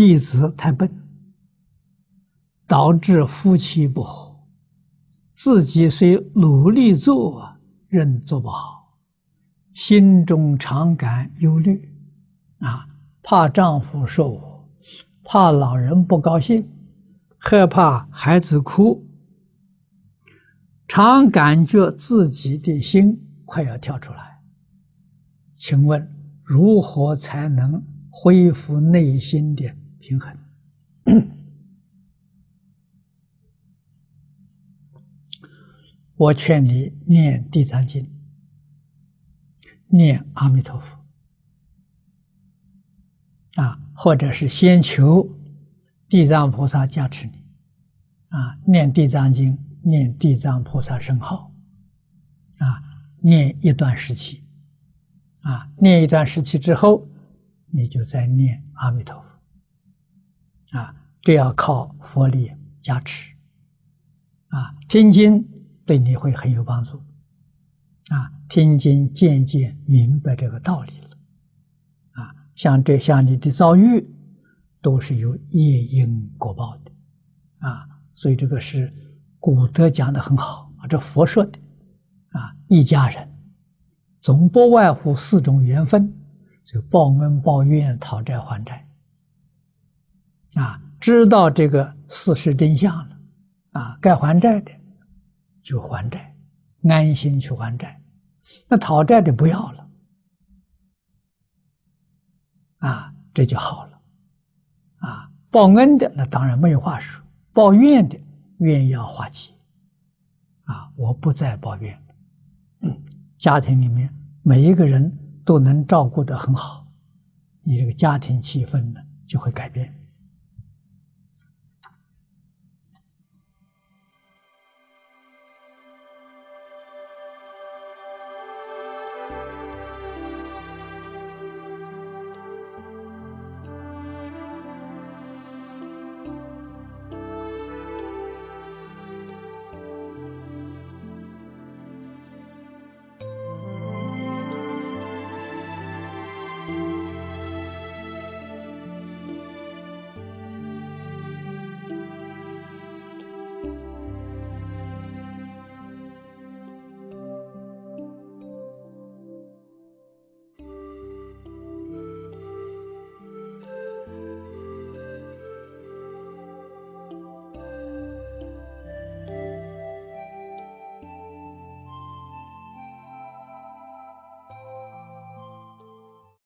弟子太笨，导致夫妻不和，自己虽努力做，仍做不好，心中常感忧虑，啊，怕丈夫受火，怕老人不高兴，害怕孩子哭，常感觉自己的心快要跳出来。请问如何才能恢复内心的平衡？我劝你念《地藏经》，念阿弥陀佛，啊，或者是先求地藏菩萨加持你，啊，念《地藏经》，念地藏菩萨圣号，啊，念一段时期，啊，念一段时期之后，你就再念阿弥陀佛，啊，这要靠佛力加持，啊，听经。对你会很有帮助，啊，听经渐渐明白这个道理了，啊，像这像你的遭遇，都是有业因果报的，啊，所以这个是古德讲的很好啊，这佛说的，啊，一家人总不外乎四种缘分，就报恩报怨、讨债还债，啊，知道这个事实真相了，啊，该还债的。就还债，安心去还债。那讨债的不要了，啊，这就好了。啊，报恩的那当然没有话说，报怨的怨要化解。啊，我不再抱怨。嗯，家庭里面每一个人都能照顾得很好，你这个家庭气氛呢就会改变。